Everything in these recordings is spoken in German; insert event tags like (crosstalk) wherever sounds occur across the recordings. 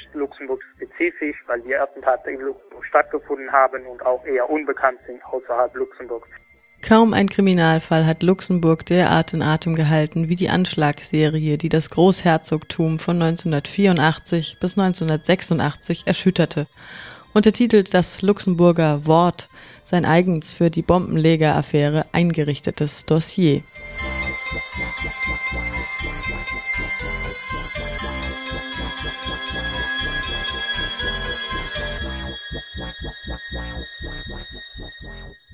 Recht Luxemburg-spezifisch, weil die Attentate in Luxemburg stattgefunden haben und auch eher unbekannt sind außerhalb Luxemburgs. Kaum ein Kriminalfall hat Luxemburg derart in Atem gehalten wie die Anschlagsserie, die das Großherzogtum von 1984 bis 1986 erschütterte. Untertitelt das Luxemburger Wort sein eigens für die Bombenlegeraffäre eingerichtetes Dossier.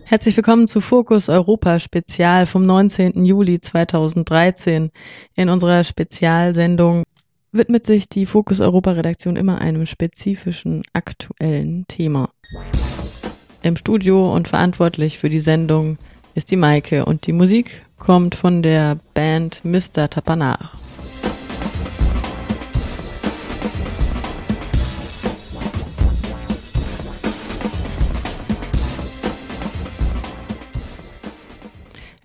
Herzlich willkommen zu Fokus Europa Spezial vom 19. Juli 2013. In unserer Spezialsendung widmet sich die Fokus Europa Redaktion immer einem spezifischen aktuellen Thema. Im Studio und verantwortlich für die Sendung ist die Maike und die Musik kommt von der Band Mr. Tapanar.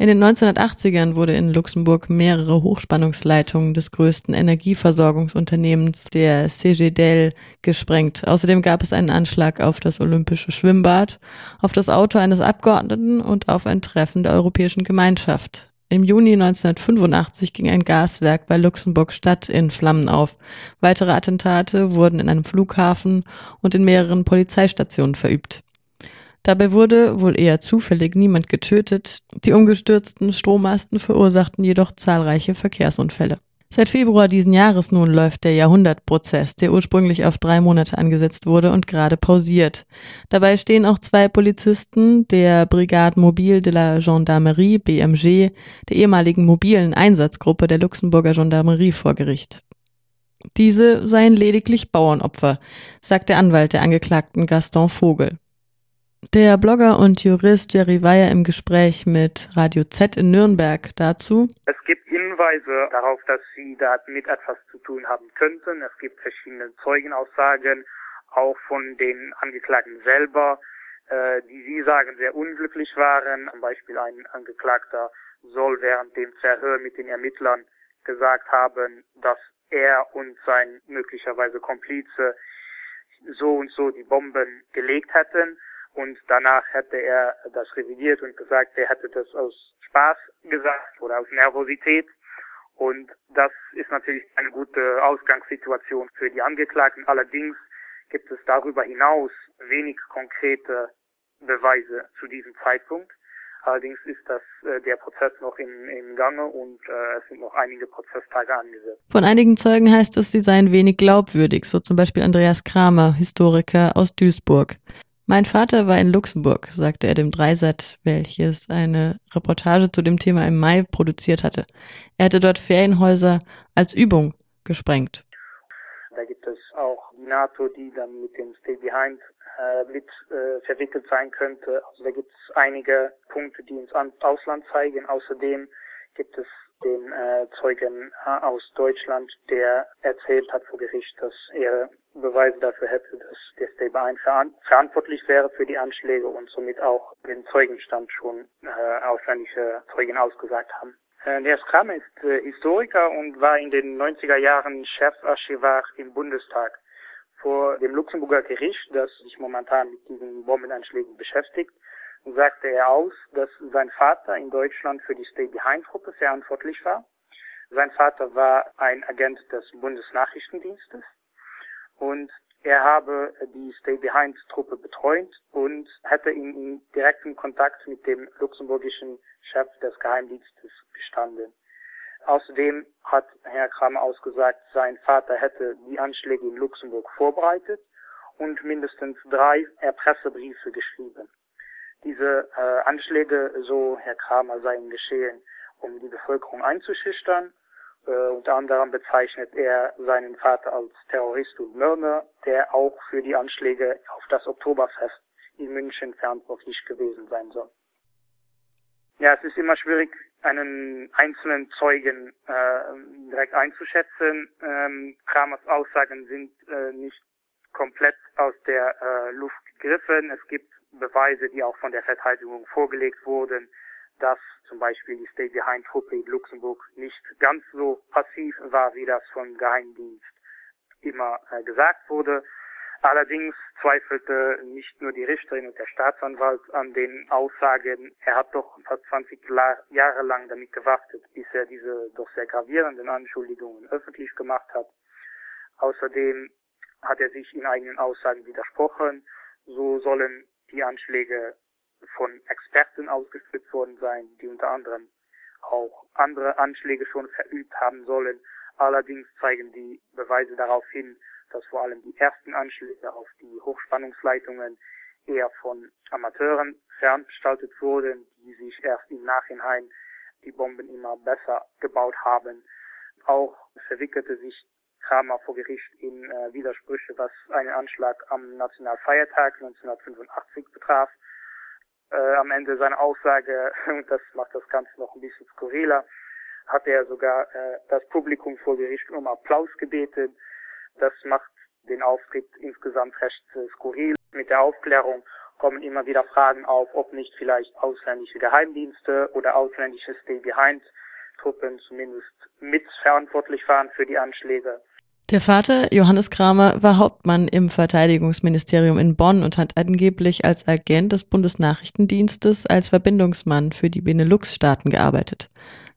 In den 1980ern wurde in Luxemburg mehrere Hochspannungsleitungen des größten Energieversorgungsunternehmens der CGDEL gesprengt. Außerdem gab es einen Anschlag auf das Olympische Schwimmbad, auf das Auto eines Abgeordneten und auf ein Treffen der Europäischen Gemeinschaft. Im Juni 1985 ging ein Gaswerk bei Luxemburg-Stadt in Flammen auf. Weitere Attentate wurden in einem Flughafen und in mehreren Polizeistationen verübt. Dabei wurde, wohl eher zufällig, niemand getötet. Die umgestürzten Strommasten verursachten jedoch zahlreiche Verkehrsunfälle. Seit Februar diesen Jahres nun läuft der Jahrhundertprozess, der ursprünglich auf drei Monate angesetzt wurde und gerade pausiert. Dabei stehen auch zwei Polizisten der Brigade Mobile de la Gendarmerie BMG, der ehemaligen mobilen Einsatzgruppe der Luxemburger Gendarmerie vor Gericht. Diese seien lediglich Bauernopfer, sagt der Anwalt der Angeklagten Gaston Vogel. Der Blogger und Jurist Jerry Weyer im Gespräch mit Radio Z in Nürnberg dazu. Es gibt Hinweise darauf, dass sie da mit etwas zu tun haben könnten. Es gibt verschiedene Zeugenaussagen, auch von den Angeklagten selber, äh, die sie sagen sehr unglücklich waren. Zum Beispiel ein Angeklagter soll während dem Verhör mit den Ermittlern gesagt haben, dass er und sein möglicherweise Komplize so und so die Bomben gelegt hätten und danach hätte er das revidiert und gesagt, er hätte das aus Spaß gesagt oder aus Nervosität. Und das ist natürlich eine gute Ausgangssituation für die Angeklagten. Allerdings gibt es darüber hinaus wenig konkrete Beweise zu diesem Zeitpunkt. Allerdings ist das äh, der Prozess noch in, in Gange und äh, es sind noch einige Prozesstage angesetzt. Von einigen Zeugen heißt es, sie seien wenig glaubwürdig, so zum Beispiel Andreas Kramer, Historiker aus Duisburg. Mein Vater war in Luxemburg, sagte er dem Dreisat, welches eine Reportage zu dem Thema im Mai produziert hatte. Er hätte dort Ferienhäuser als Übung gesprengt. Da gibt es auch NATO, die dann mit dem Stay Behind äh, mit äh, verwickelt sein könnte. Also da gibt es einige Punkte, die ins Ausland zeigen. Außerdem gibt es den äh, Zeugen aus Deutschland, der erzählt hat vor Gericht, dass er Beweise dafür hätte, dass der Behind verantwortlich wäre für die Anschläge und somit auch den Zeugenstand schon äh, ausländische Zeugen ausgesagt haben. Äh, der Kramer ist äh, Historiker und war in den 90er Jahren Chefarchivar im Bundestag. Vor dem Luxemburger Gericht, das sich momentan mit diesen Bombenanschlägen beschäftigt, sagte er aus, dass sein Vater in Deutschland für die Stay Behind Gruppe verantwortlich war. Sein Vater war ein Agent des Bundesnachrichtendienstes und er habe die Stay Behind Truppe betreut und hätte in, in direkten Kontakt mit dem luxemburgischen Chef des Geheimdienstes gestanden. Außerdem hat Herr Kramer ausgesagt, sein Vater hätte die Anschläge in Luxemburg vorbereitet und mindestens drei Erpresserbriefe geschrieben. Diese äh, Anschläge, so Herr Kramer, seien geschehen, um die Bevölkerung einzuschüchtern. Äh, unter anderem bezeichnet er seinen Vater als Terrorist und Mörder, der auch für die Anschläge auf das Oktoberfest in München verantwortlich gewesen sein soll. Ja, es ist immer schwierig, einen einzelnen Zeugen äh, direkt einzuschätzen. Ähm, Kramers Aussagen sind äh, nicht komplett aus der äh, Luft gegriffen. Es gibt Beweise, die auch von der Verteidigung vorgelegt wurden, dass zum Beispiel die Stay-Behind-Truppe in Luxemburg nicht ganz so passiv war, wie das vom Geheimdienst immer äh, gesagt wurde. Allerdings zweifelte nicht nur die Richterin und der Staatsanwalt an den Aussagen. Er hat doch fast 20 Jahre lang damit gewartet, bis er diese doch sehr gravierenden Anschuldigungen öffentlich gemacht hat. Außerdem hat er sich in eigenen Aussagen widersprochen. So sollen die Anschläge von Experten ausgeführt worden sein, die unter anderem auch andere Anschläge schon verübt haben sollen. Allerdings zeigen die Beweise darauf hin, dass vor allem die ersten Anschläge auf die Hochspannungsleitungen eher von Amateuren ferngestaltet wurden, die sich erst im Nachhinein die Bomben immer besser gebaut haben. Auch verwickelte sich Kramer vor Gericht in äh, Widersprüche, was einen Anschlag am Nationalfeiertag 1985 betraf. Äh, am Ende seiner Aussage, und (laughs) das macht das Ganze noch ein bisschen skurriler, hat er sogar äh, das Publikum vor Gericht um Applaus gebeten. Das macht den Auftritt insgesamt recht äh, skurril. Mit der Aufklärung kommen immer wieder Fragen auf, ob nicht vielleicht ausländische Geheimdienste oder ausländische Stay-Behind-Truppen zumindest mitverantwortlich waren für die Anschläge. Der Vater, Johannes Kramer, war Hauptmann im Verteidigungsministerium in Bonn und hat angeblich als Agent des Bundesnachrichtendienstes als Verbindungsmann für die Benelux-Staaten gearbeitet.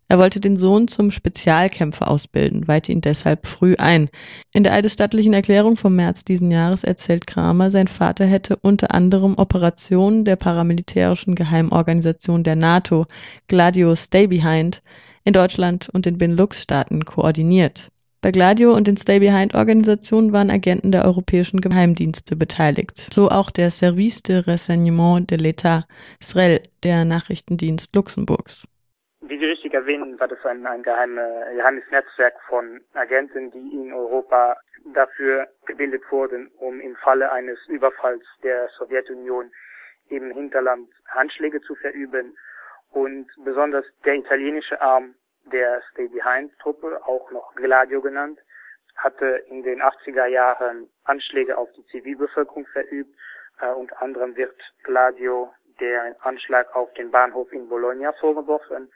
Er wollte den Sohn zum Spezialkämpfer ausbilden, weihte ihn deshalb früh ein. In der eidesstattlichen Erklärung vom März diesen Jahres erzählt Kramer, sein Vater hätte unter anderem Operationen der paramilitärischen Geheimorganisation der NATO, Gladio Stay Behind, in Deutschland und den Benelux-Staaten koordiniert. Bei Gladio und den Stay-Behind-Organisationen waren Agenten der europäischen Geheimdienste beteiligt, so auch der Service de Renseignement de l'État, SREL, der Nachrichtendienst Luxemburgs. Wie Sie richtig erwähnen, war das ein, ein geheime, geheimes Netzwerk von Agenten, die in Europa dafür gebildet wurden, um im Falle eines Überfalls der Sowjetunion im Hinterland Handschläge zu verüben. Und besonders der italienische Arm der Stay-Behind-Truppe, auch noch Gladio genannt, hatte in den 80er Jahren Anschläge auf die Zivilbevölkerung verübt. Äh, unter anderem wird Gladio der Anschlag auf den Bahnhof in Bologna vorgeworfen.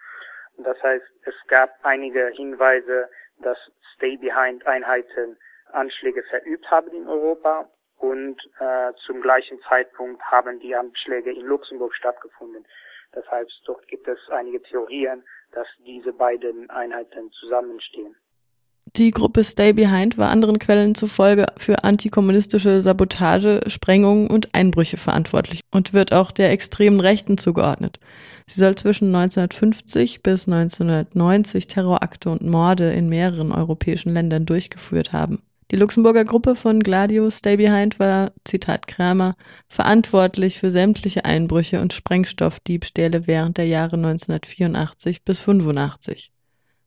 Das heißt, es gab einige Hinweise, dass Stay-Behind-Einheiten Anschläge verübt haben in Europa und äh, zum gleichen Zeitpunkt haben die Anschläge in Luxemburg stattgefunden. Das heißt, dort gibt es einige Theorien, dass diese beiden Einheiten zusammenstehen. Die Gruppe Stay Behind war anderen Quellen zufolge für antikommunistische Sabotage, Sprengungen und Einbrüche verantwortlich und wird auch der extremen Rechten zugeordnet. Sie soll zwischen 1950 bis 1990 Terrorakte und Morde in mehreren europäischen Ländern durchgeführt haben. Die Luxemburger Gruppe von Gladio Stay Behind war, Zitat Kramer, verantwortlich für sämtliche Einbrüche und Sprengstoffdiebstähle während der Jahre 1984 bis 85.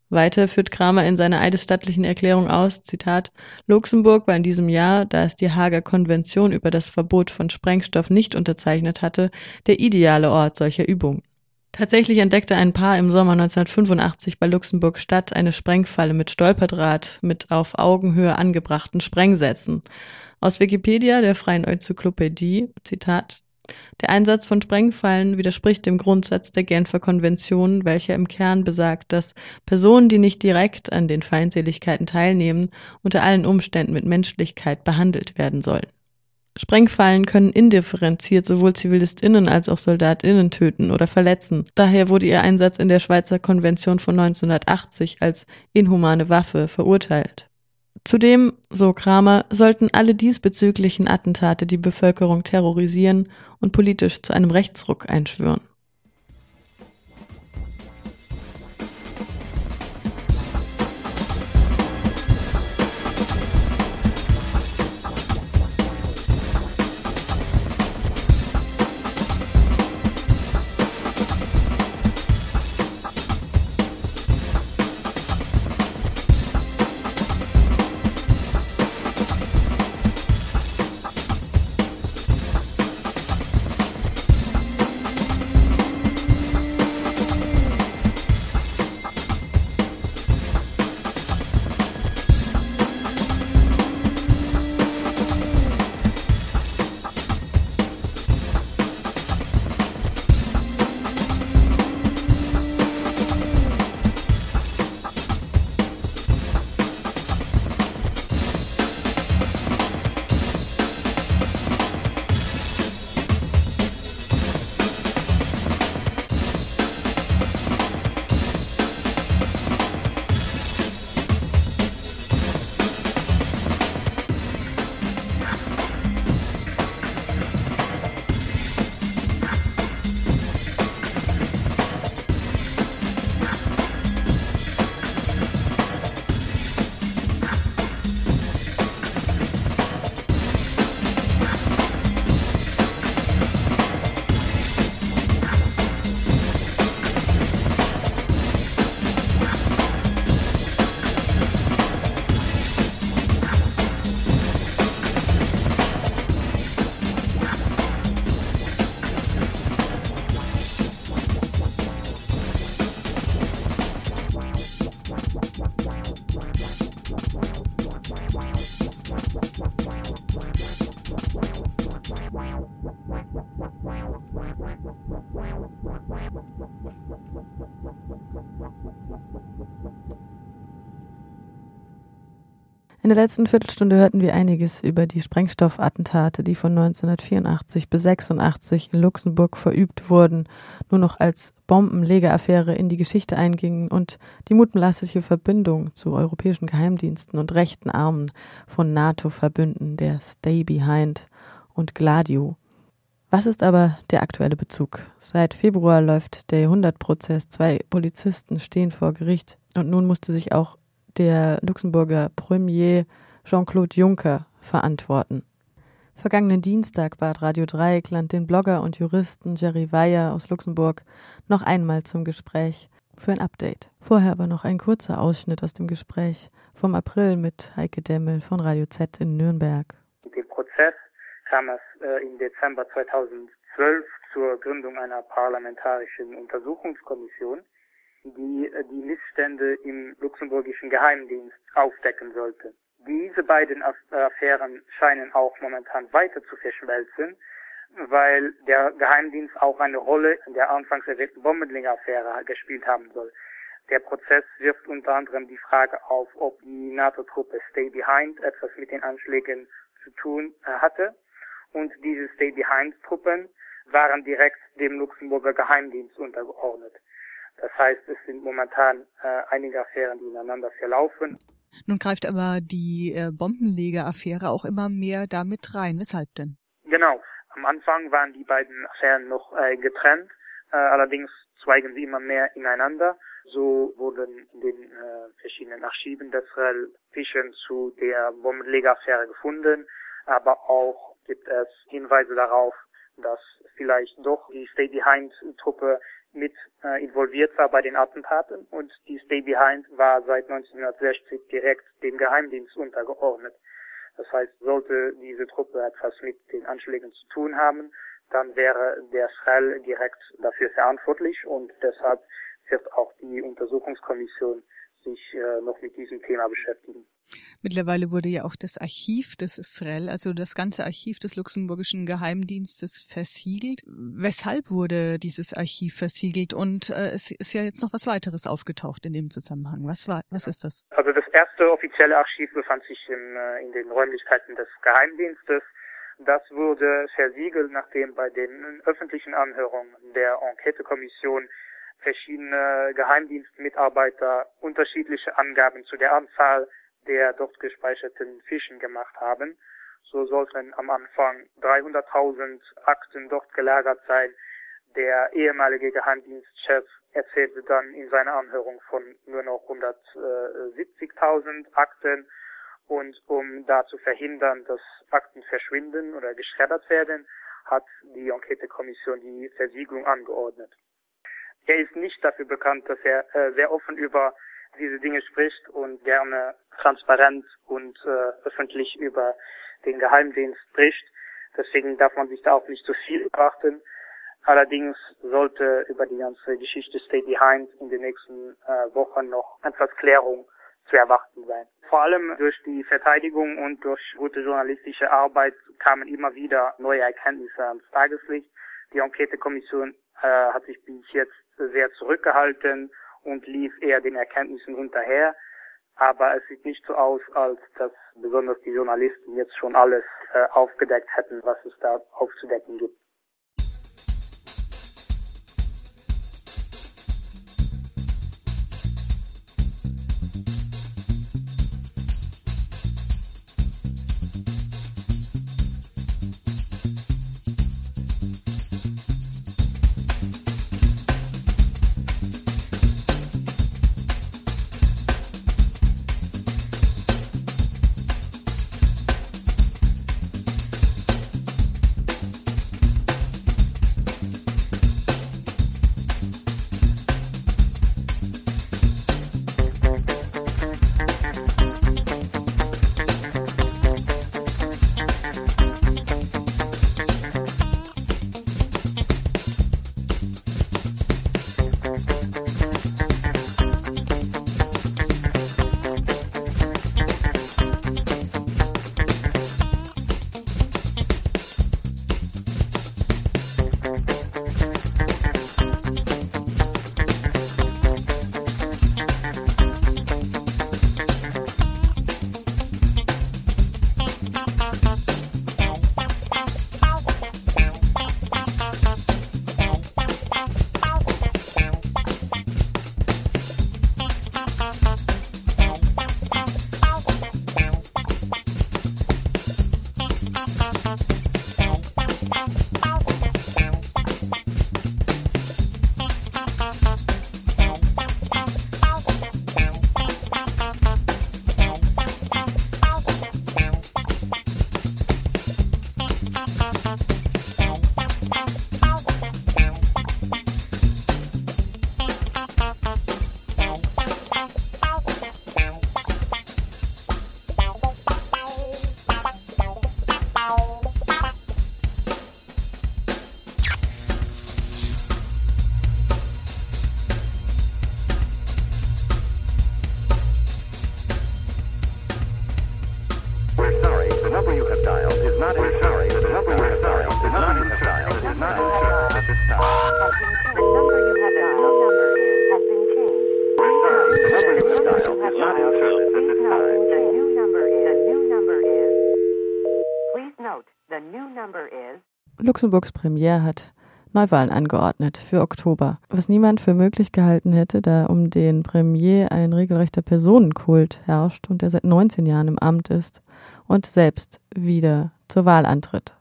Weiter führt Kramer in seiner eidesstattlichen Erklärung aus, Zitat, Luxemburg war in diesem Jahr, da es die Hager Konvention über das Verbot von Sprengstoff nicht unterzeichnet hatte, der ideale Ort solcher Übungen. Tatsächlich entdeckte ein Paar im Sommer 1985 bei Luxemburg-Stadt eine Sprengfalle mit Stolperdraht mit auf Augenhöhe angebrachten Sprengsätzen. Aus Wikipedia, der Freien Enzyklopädie, Zitat, der Einsatz von Sprengfallen widerspricht dem Grundsatz der Genfer Konvention, welcher im Kern besagt, dass Personen, die nicht direkt an den Feindseligkeiten teilnehmen, unter allen Umständen mit Menschlichkeit behandelt werden sollen. Sprengfallen können indifferenziert sowohl ZivilistInnen als auch SoldatInnen töten oder verletzen. Daher wurde ihr Einsatz in der Schweizer Konvention von 1980 als inhumane Waffe verurteilt. Zudem, so Kramer, sollten alle diesbezüglichen Attentate die Bevölkerung terrorisieren und politisch zu einem Rechtsruck einschwören. Der letzten Viertelstunde hörten wir einiges über die Sprengstoffattentate, die von 1984 bis 86 in Luxemburg verübt wurden, nur noch als Bombenlegeaffäre in die Geschichte eingingen und die mutmaßliche Verbindung zu europäischen Geheimdiensten und rechten Armen von NATO-Verbünden, der Stay Behind und Gladio. Was ist aber der aktuelle Bezug? Seit Februar läuft der Jahrhundertprozess. Zwei Polizisten stehen vor Gericht und nun musste sich auch der Luxemburger Premier Jean-Claude Juncker verantworten. Vergangenen Dienstag bat Radio Dreieckland den Blogger und Juristen Jerry Weyer aus Luxemburg noch einmal zum Gespräch für ein Update. Vorher aber noch ein kurzer Ausschnitt aus dem Gespräch vom April mit Heike Demmel von Radio Z in Nürnberg. Dem Prozess kam es äh, im Dezember 2012 zur Gründung einer parlamentarischen Untersuchungskommission die äh, die Missstände im luxemburgischen Geheimdienst aufdecken sollte. Diese beiden Affären scheinen auch momentan weiter zu verschmelzen, weil der Geheimdienst auch eine Rolle in der anfangs erwähnten Bombenlinger-Affäre gespielt haben soll. Der Prozess wirft unter anderem die Frage auf, ob die NATO-Truppe Stay Behind etwas mit den Anschlägen zu tun äh, hatte. Und diese Stay Behind-Truppen waren direkt dem Luxemburger Geheimdienst untergeordnet. Das heißt, es sind momentan äh, einige Affären, die ineinander verlaufen. Nun greift aber die äh, Bombenleger-Affäre auch immer mehr damit rein. Weshalb denn? Genau. Am Anfang waren die beiden Affären noch äh, getrennt. Äh, allerdings zweigen sie immer mehr ineinander. So wurden in den äh, verschiedenen Archiven des REL Fischen zu der Bombenleger-Affäre gefunden. Aber auch gibt es Hinweise darauf, dass vielleicht doch die Stay Behind-Truppe mit äh, involviert war bei den Attentaten und die Stay Behind war seit 1960 direkt dem Geheimdienst untergeordnet. Das heißt, sollte diese Truppe etwas mit den Anschlägen zu tun haben, dann wäre der Schall direkt dafür verantwortlich und deshalb wird auch die Untersuchungskommission sich äh, noch mit diesem Thema beschäftigen. Mittlerweile wurde ja auch das Archiv des Israel, also das ganze Archiv des luxemburgischen Geheimdienstes versiegelt. Weshalb wurde dieses Archiv versiegelt? Und äh, es ist ja jetzt noch was weiteres aufgetaucht in dem Zusammenhang. Was war, was ist das? Also das erste offizielle Archiv befand sich in, äh, in den Räumlichkeiten des Geheimdienstes. Das wurde versiegelt, nachdem bei den öffentlichen Anhörungen der Enquetekommission verschiedene Geheimdienstmitarbeiter unterschiedliche Angaben zu der Anzahl der dort gespeicherten Fischen gemacht haben. So sollten am Anfang 300.000 Akten dort gelagert sein. Der ehemalige Geheimdienstchef erzählte dann in seiner Anhörung von nur noch 170.000 Akten. Und um da zu verhindern, dass Akten verschwinden oder geschreddert werden, hat die Enquetekommission die Versiegelung angeordnet. Er ist nicht dafür bekannt, dass er äh, sehr offen über diese Dinge spricht und gerne transparent und äh, öffentlich über den Geheimdienst spricht. Deswegen darf man sich da auch nicht zu viel beachten. Allerdings sollte über die ganze Geschichte Stay Behind in den nächsten äh, Wochen noch etwas Klärung zu erwarten sein. Vor allem durch die Verteidigung und durch gute journalistische Arbeit kamen immer wieder neue Erkenntnisse ans Tageslicht. Die Enquetekommission äh, hat sich bis jetzt sehr zurückgehalten und lief eher den Erkenntnissen hinterher. Aber es sieht nicht so aus, als dass besonders die Journalisten jetzt schon alles äh, aufgedeckt hätten, was es da aufzudecken gibt. Luxemburgs Premier hat Neuwahlen angeordnet für Oktober, was niemand für möglich gehalten hätte, da um den Premier ein regelrechter Personenkult herrscht und er seit 19 Jahren im Amt ist und selbst wieder zur Wahl antritt.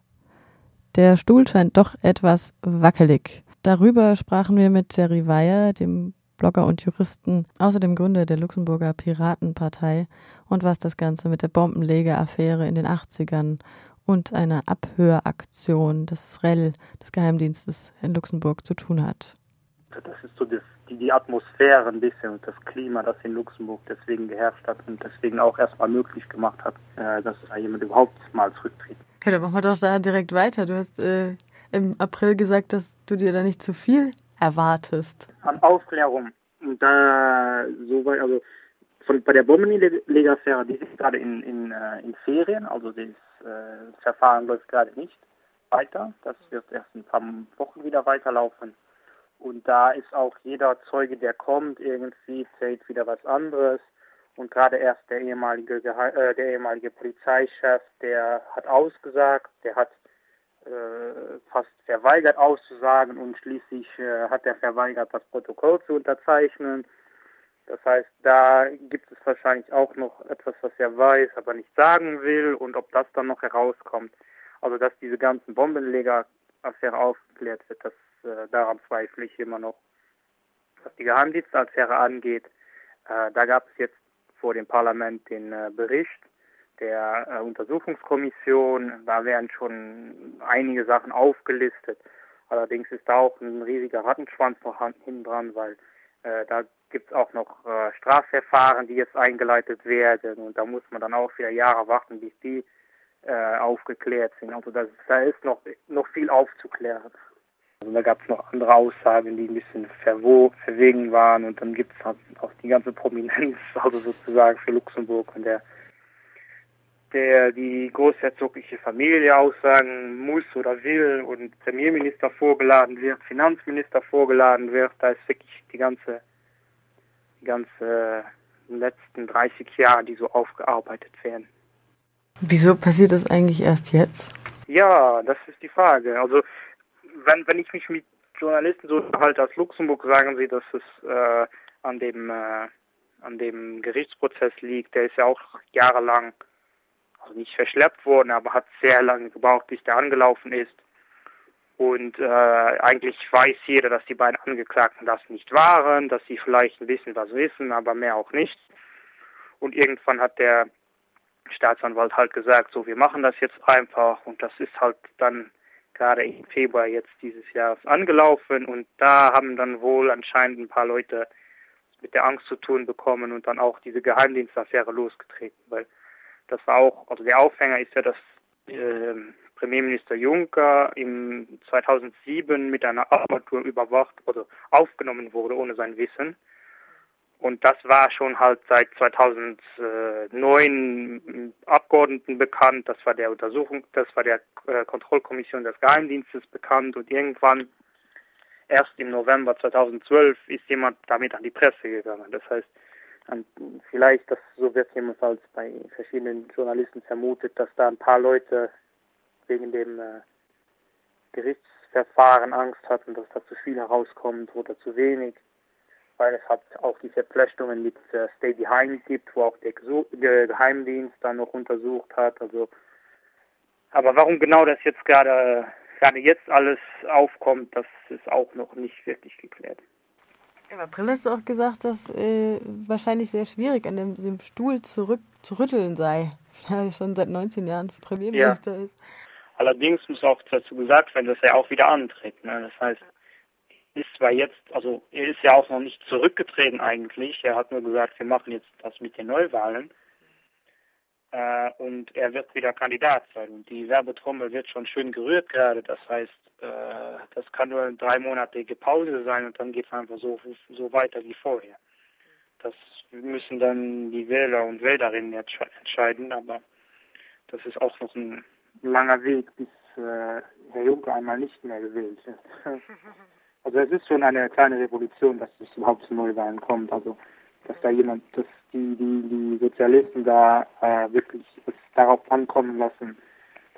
Der Stuhl scheint doch etwas wackelig. Darüber sprachen wir mit Jerry Weyer, dem Blogger und Juristen, außerdem Gründer der Luxemburger Piratenpartei und was das Ganze mit der Bombenlegeraffäre in den 80ern und einer Abhöraktion des REL, des Geheimdienstes in Luxemburg, zu tun hat. Das ist so das, die, die Atmosphäre ein bisschen und das Klima, das in Luxemburg deswegen geherrscht hat und deswegen auch erstmal möglich gemacht hat, äh, dass da jemand überhaupt mal zurücktritt. Ja, dann machen wir doch da direkt weiter. Du hast äh, im April gesagt, dass du dir da nicht zu viel erwartest. An Aufklärung. Und da so weit, also von, bei der Bombenlegeraffäre, die ist gerade in, in, äh, in Ferien, also das äh, Verfahren läuft gerade nicht weiter. Das wird erst in ein paar Wochen wieder weiterlaufen. Und da ist auch jeder Zeuge, der kommt, irgendwie zählt wieder was anderes. Und gerade erst der ehemalige, äh, der ehemalige Polizeichef, der hat ausgesagt, der hat äh, fast verweigert auszusagen und schließlich äh, hat er verweigert, das Protokoll zu unterzeichnen. Das heißt, da gibt es wahrscheinlich auch noch etwas, was er weiß, aber nicht sagen will und ob das dann noch herauskommt. Also, dass diese ganzen Bombenleger-Affäre aufgeklärt wird, das, äh, daran zweifle ich immer noch. Was die Geheimdienstaffäre angeht, äh, da gab es jetzt vor dem Parlament den äh, Bericht der äh, Untersuchungskommission. Da werden schon einige Sachen aufgelistet. Allerdings ist da auch ein riesiger Rattenschwanz noch hinten dran, weil äh, da gibt es auch noch äh, Strafverfahren, die jetzt eingeleitet werden und da muss man dann auch wieder Jahre warten, bis die äh, aufgeklärt sind. Also das, da ist noch, noch viel aufzuklären. Also da gab es noch andere Aussagen, die ein bisschen verwo verwegen waren und dann gibt es halt auch die ganze Prominenz, (laughs) also sozusagen für Luxemburg und der der die großherzogliche Familie aussagen muss oder will und Premierminister vorgeladen wird, Finanzminister vorgeladen wird, da ist wirklich die ganze, ganze letzten 30 Jahre, die so aufgearbeitet werden. Wieso passiert das eigentlich erst jetzt? Ja, das ist die Frage. Also wenn, wenn ich mich mit Journalisten so halte aus Luxemburg, sagen sie, dass es äh, an dem äh, an dem Gerichtsprozess liegt. Der ist ja auch jahrelang also nicht verschleppt worden, aber hat sehr lange gebraucht, bis der angelaufen ist. Und äh, eigentlich weiß jeder, dass die beiden Angeklagten das nicht waren, dass sie vielleicht ein bisschen was wissen, aber mehr auch nicht. Und irgendwann hat der Staatsanwalt halt gesagt, so wir machen das jetzt einfach. Und das ist halt dann gerade im Februar jetzt dieses Jahres angelaufen. Und da haben dann wohl anscheinend ein paar Leute mit der Angst zu tun bekommen und dann auch diese Geheimdienstaffäre losgetreten, weil das war auch, also der Aufhänger ist ja, dass äh, Premierminister Juncker im 2007 mit einer Armatur überwacht oder aufgenommen wurde ohne sein Wissen. Und das war schon halt seit 2009 Abgeordneten bekannt. Das war der Untersuchung, das war der äh, Kontrollkommission des Geheimdienstes bekannt. Und irgendwann, erst im November 2012, ist jemand damit an die Presse gegangen. Das heißt, vielleicht, das, so wird jedenfalls bei verschiedenen Journalisten vermutet, dass da ein paar Leute wegen dem äh, Gerichtsverfahren Angst hatten, dass da zu viel herauskommt oder zu wenig, weil es hat auch die Verflechtungen mit äh, Stay Behind gibt, wo auch der Ge Geheimdienst dann noch untersucht hat. Also, aber warum genau das jetzt gerade gerade jetzt alles aufkommt, das ist auch noch nicht wirklich geklärt. Im April hast du auch gesagt, dass äh, wahrscheinlich sehr schwierig an dem, dem, Stuhl zurück zu rütteln sei, (laughs) weil er schon seit 19 Jahren Premierminister ja. ist. Allerdings muss auch dazu gesagt werden, dass er auch wieder antritt. Ne? Das heißt, ist zwar jetzt, also er ist ja auch noch nicht zurückgetreten eigentlich. Er hat nur gesagt, wir machen jetzt das mit den Neuwahlen. Äh, und er wird wieder Kandidat sein. Und die Werbetrommel wird schon schön gerührt gerade. Das heißt, äh, das kann nur eine dreimonatige Pause sein und dann geht es einfach so, so weiter wie vorher. Das müssen dann die Wähler und Wählerinnen entscheiden, aber das ist auch noch ein langer Weg, bis äh, Herr Juncker einmal nicht mehr gewählt wird. (laughs) Also es ist schon eine kleine Revolution, dass es überhaupt zu Neuwahlen kommt. Also dass da jemand, dass die, die, die Sozialisten da äh, wirklich es darauf ankommen lassen,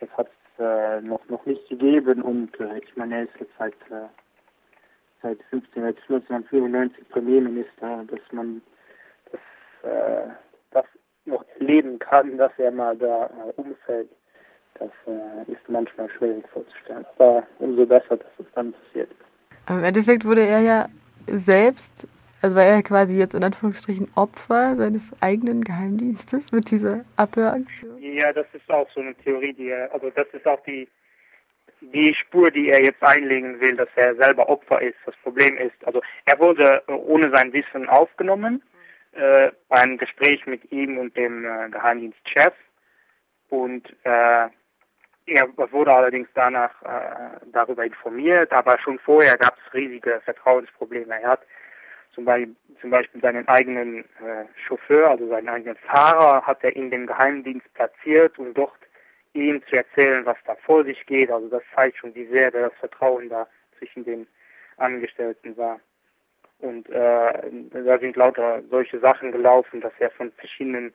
das hat es äh, noch, noch nicht gegeben und äh, ich meine, er ist jetzt seit, äh, seit 15, seit 1994 Premierminister, dass man das, äh, das noch erleben kann, dass er mal da äh, umfällt. Das äh, ist manchmal schwierig vorzustellen. Aber umso besser, dass es dann passiert ist. Aber Im Endeffekt wurde er ja selbst, also war er quasi jetzt in Anführungsstrichen Opfer seines eigenen Geheimdienstes mit dieser Abhöraktion. Ja, das ist auch so eine Theorie, die er, also das ist auch die, die Spur, die er jetzt einlegen will, dass er selber Opfer ist. Das Problem ist, also er wurde ohne sein Wissen aufgenommen, äh, ein Gespräch mit ihm und dem äh, Geheimdienstchef und äh, er wurde allerdings danach äh, darüber informiert, aber schon vorher gab es riesige Vertrauensprobleme. Er hat zum Beispiel, zum Beispiel seinen eigenen äh, Chauffeur, also seinen eigenen Fahrer, hat er in den Geheimdienst platziert, um dort ihm zu erzählen, was da vor sich geht. Also das zeigt schon, wie sehr das Vertrauen da zwischen den Angestellten war. Und äh, da sind lauter solche Sachen gelaufen, dass er von verschiedenen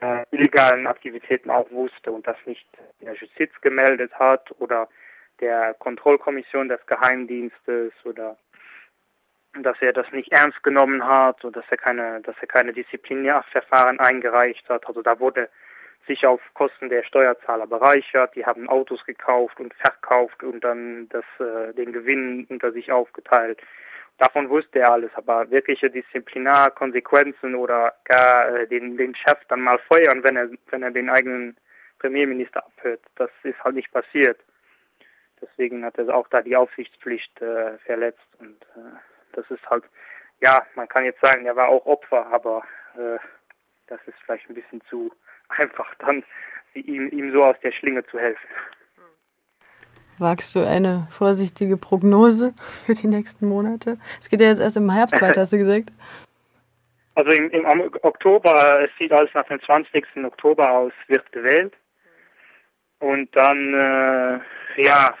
äh, illegalen Aktivitäten auch wusste und das nicht der Justiz gemeldet hat oder der Kontrollkommission des Geheimdienstes oder dass er das nicht ernst genommen hat oder dass er keine, dass er keine Disziplinärverfahren eingereicht hat. Also da wurde sich auf Kosten der Steuerzahler bereichert. Die haben Autos gekauft und verkauft und dann das, äh, den Gewinn unter sich aufgeteilt. Davon wusste er alles, aber wirkliche Disziplinarkonsequenzen oder gar äh, den, den Chef dann mal feuern, wenn er, wenn er den eigenen Premierminister abhört, das ist halt nicht passiert. Deswegen hat er auch da die Aufsichtspflicht äh, verletzt und äh, das ist halt, ja, man kann jetzt sagen, er war auch Opfer, aber äh, das ist vielleicht ein bisschen zu (laughs) einfach dann, ihm, ihm so aus der Schlinge zu helfen. Wagst du eine vorsichtige Prognose für die nächsten Monate? Es geht ja jetzt erst im Herbst weiter, hast du gesagt. Also im, im Oktober, es sieht alles nach dem 20. Oktober aus, wird gewählt. Und dann, äh, ja,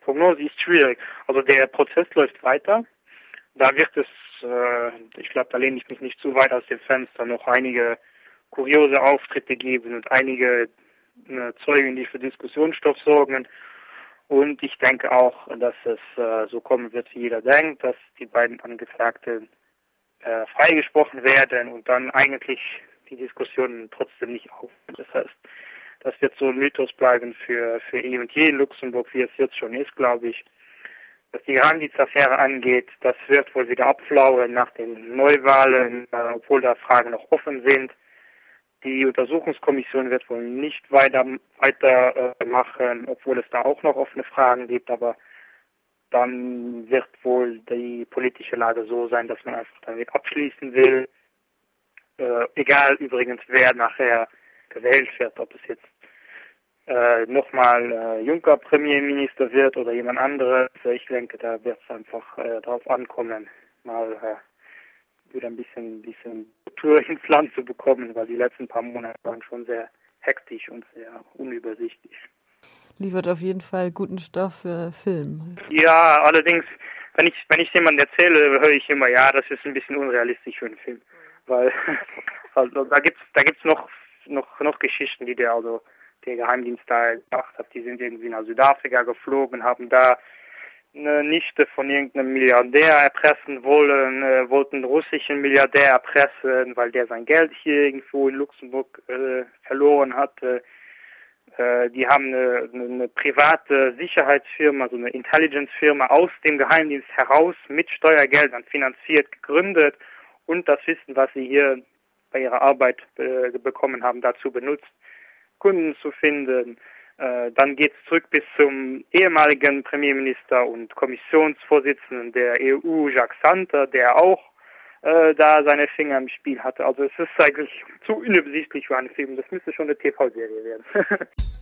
Prognose ist schwierig. Also der Prozess läuft weiter. Da wird es, äh, ich glaube, da lehne ich mich nicht zu weit aus dem Fenster, noch einige kuriose Auftritte geben und einige äh, Zeugen, die für Diskussionsstoff sorgen. Und ich denke auch, dass es äh, so kommen wird, wie jeder denkt, dass die beiden Angeklagten äh, freigesprochen werden und dann eigentlich die Diskussionen trotzdem nicht auf. Das heißt, das wird so ein Mythos bleiben für, für eh und je in Luxemburg, wie es jetzt schon ist, glaube ich. Was die Geheimdienstaffäre angeht, das wird wohl wieder abflauen nach den Neuwahlen, äh, obwohl da Fragen noch offen sind. Die Untersuchungskommission wird wohl nicht weiter weitermachen, äh, obwohl es da auch noch offene Fragen gibt, aber dann wird wohl die politische Lage so sein, dass man einfach damit abschließen will. Äh, egal übrigens, wer nachher gewählt wird, ob es jetzt äh, nochmal äh, Juncker Premierminister wird oder jemand anderes. Ich denke, da wird es einfach äh, darauf ankommen, mal äh, wieder ein bisschen, bisschen Kultur ins Land zu bekommen, weil die letzten paar Monate waren schon sehr hektisch und sehr unübersichtlich. Liefert auf jeden Fall guten Stoff für Film. Ja, allerdings, wenn ich, wenn ich jemandem erzähle, höre ich immer, ja, das ist ein bisschen unrealistisch für einen Film. Weil, (laughs) also, da gibt's, da gibt's noch, noch, noch Geschichten, die der, also, der Geheimdienst da gemacht hat. Die sind irgendwie nach Südafrika geflogen, haben da eine Nichte von irgendeinem Milliardär erpressen wollen, äh, wollten russischen Milliardär erpressen, weil der sein Geld hier irgendwo in Luxemburg äh, verloren hatte. Äh, die haben eine, eine private Sicherheitsfirma, so eine Intelligence-Firma aus dem Geheimdienst heraus mit Steuergeldern finanziert, gegründet und das Wissen, was sie hier bei ihrer Arbeit äh, bekommen haben, dazu benutzt, Kunden zu finden, dann geht es zurück bis zum ehemaligen Premierminister und Kommissionsvorsitzenden der EU, Jacques Santer, der auch äh, da seine Finger im Spiel hatte. Also es ist eigentlich zu unübersichtlich für einen Film. Das müsste schon eine TV-Serie werden. (laughs)